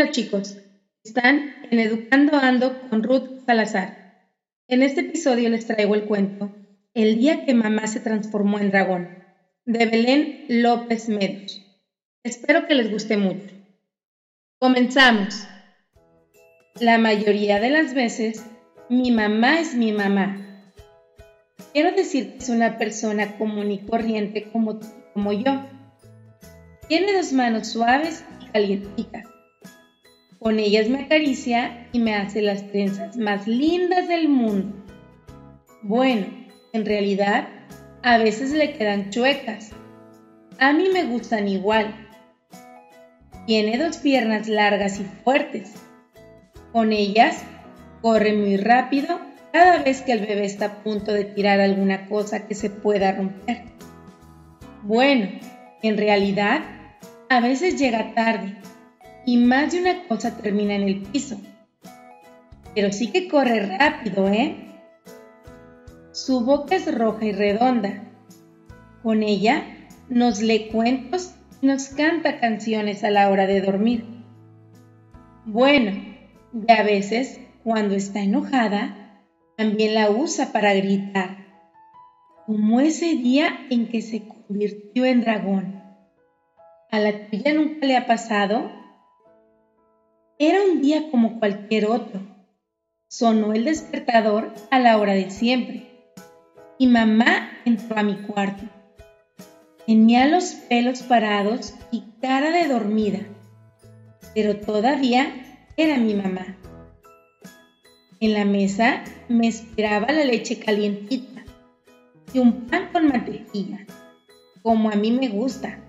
Hola chicos, están en Educando Ando con Ruth Salazar. En este episodio les traigo el cuento El día que mamá se transformó en dragón, de Belén López Medos. Espero que les guste mucho. Comenzamos. La mayoría de las veces, mi mamá es mi mamá. Quiero decir que es una persona común y corriente como, como yo. Tiene dos manos suaves y calientitas con ellas me acaricia y me hace las trenzas más lindas del mundo. Bueno, en realidad, a veces le quedan chuecas. A mí me gustan igual. Tiene dos piernas largas y fuertes. Con ellas, corre muy rápido cada vez que el bebé está a punto de tirar alguna cosa que se pueda romper. Bueno, en realidad, a veces llega tarde y más de una cosa termina en el piso. Pero sí que corre rápido, ¿eh? Su boca es roja y redonda. Con ella nos lee cuentos y nos canta canciones a la hora de dormir. Bueno, y a veces, cuando está enojada, también la usa para gritar, como ese día en que se convirtió en dragón. ¿A la tuya nunca le ha pasado? Era un día como cualquier otro. Sonó el despertador a la hora de siempre y mamá entró a mi cuarto. Tenía los pelos parados y cara de dormida, pero todavía era mi mamá. En la mesa me esperaba la leche calientita y un pan con mantequilla, como a mí me gusta.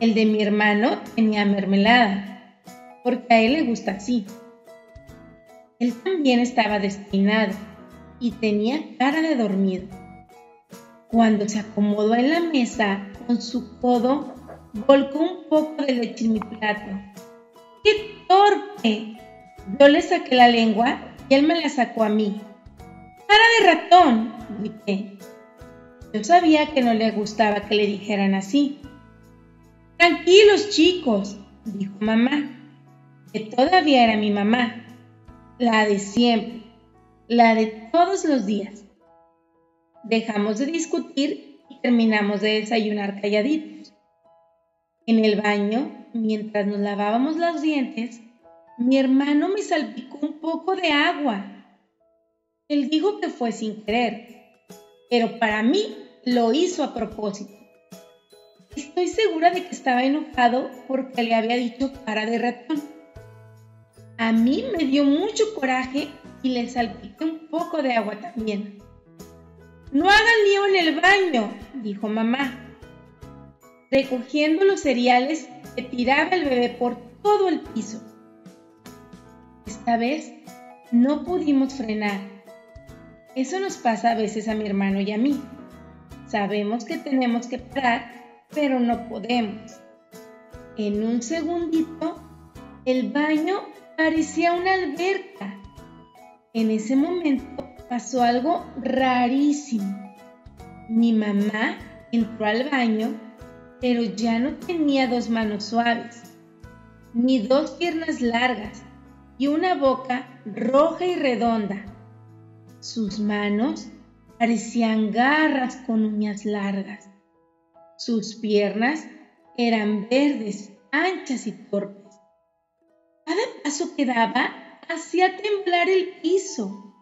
El de mi hermano tenía mermelada porque a él le gusta así. Él también estaba despeinado y tenía cara de dormido. Cuando se acomodó en la mesa con su codo, volcó un poco de leche en mi plato. ¡Qué torpe! Yo le saqué la lengua y él me la sacó a mí. ¡Cara de ratón! grité. Yo sabía que no le gustaba que le dijeran así. Tranquilos, chicos, dijo mamá que todavía era mi mamá, la de siempre, la de todos los días. Dejamos de discutir y terminamos de desayunar calladitos. En el baño, mientras nos lavábamos los dientes, mi hermano me salpicó un poco de agua. Él dijo que fue sin querer, pero para mí lo hizo a propósito. Estoy segura de que estaba enojado porque le había dicho cara de ratón. A mí me dio mucho coraje y le salpiqué un poco de agua también. No hagan lío en el baño, dijo mamá. Recogiendo los cereales, se tiraba el bebé por todo el piso. Esta vez no pudimos frenar. Eso nos pasa a veces a mi hermano y a mí. Sabemos que tenemos que parar, pero no podemos. En un segundito, el baño parecía una alberca. En ese momento pasó algo rarísimo. Mi mamá entró al baño, pero ya no tenía dos manos suaves, ni dos piernas largas y una boca roja y redonda. Sus manos parecían garras con uñas largas. Sus piernas eran verdes, anchas y torpes. Cada paso que daba hacía temblar el piso.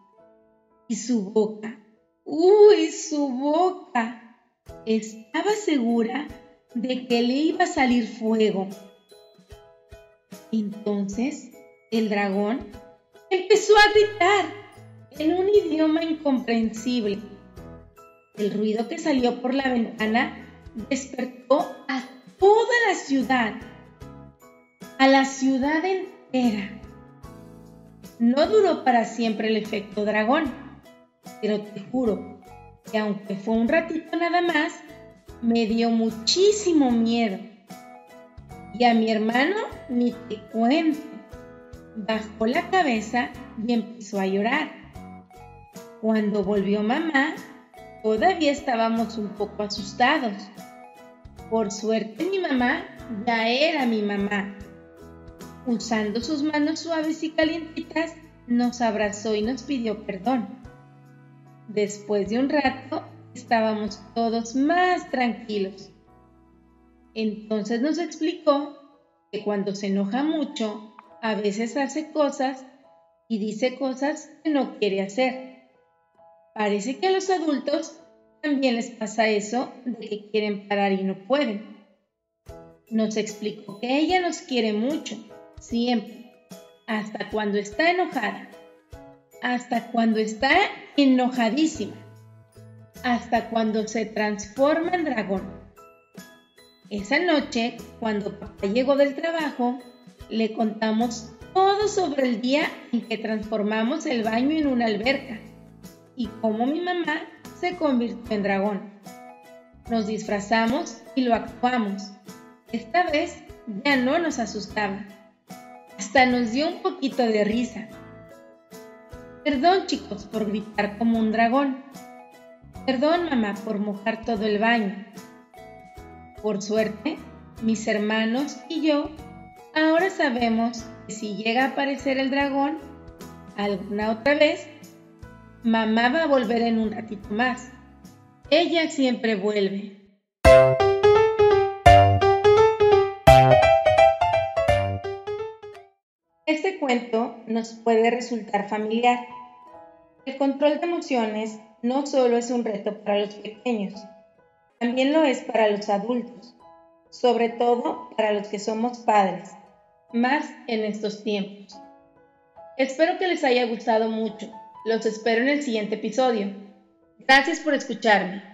Y su boca, uy, su boca, estaba segura de que le iba a salir fuego. Entonces el dragón empezó a gritar en un idioma incomprensible. El ruido que salió por la ventana despertó a toda la ciudad, a la ciudad entera no duró para siempre el efecto dragón, pero te juro que aunque fue un ratito nada más, me dio muchísimo miedo. Y a mi hermano ni te cuento. Bajó la cabeza y empezó a llorar. Cuando volvió mamá, todavía estábamos un poco asustados. Por suerte mi mamá ya era mi mamá usando sus manos suaves y calientitas, nos abrazó y nos pidió perdón. Después de un rato, estábamos todos más tranquilos. Entonces nos explicó que cuando se enoja mucho, a veces hace cosas y dice cosas que no quiere hacer. Parece que a los adultos también les pasa eso de que quieren parar y no pueden. Nos explicó que ella nos quiere mucho, siempre, hasta cuando está enojada, hasta cuando está enojadísima, hasta cuando se transforma en dragón. Esa noche, cuando papá llegó del trabajo, le contamos todo sobre el día en que transformamos el baño en una alberca y cómo mi mamá se convirtió en dragón. Nos disfrazamos y lo actuamos. Esta vez ya no nos asustaba. Hasta nos dio un poquito de risa. Perdón chicos por gritar como un dragón. Perdón mamá por mojar todo el baño. Por suerte, mis hermanos y yo ahora sabemos que si llega a aparecer el dragón alguna otra vez, Mamá va a volver en un ratito más. Ella siempre vuelve. Este cuento nos puede resultar familiar. El control de emociones no solo es un reto para los pequeños, también lo es para los adultos, sobre todo para los que somos padres, más en estos tiempos. Espero que les haya gustado mucho los espero en el siguiente episodio. Gracias por escucharme.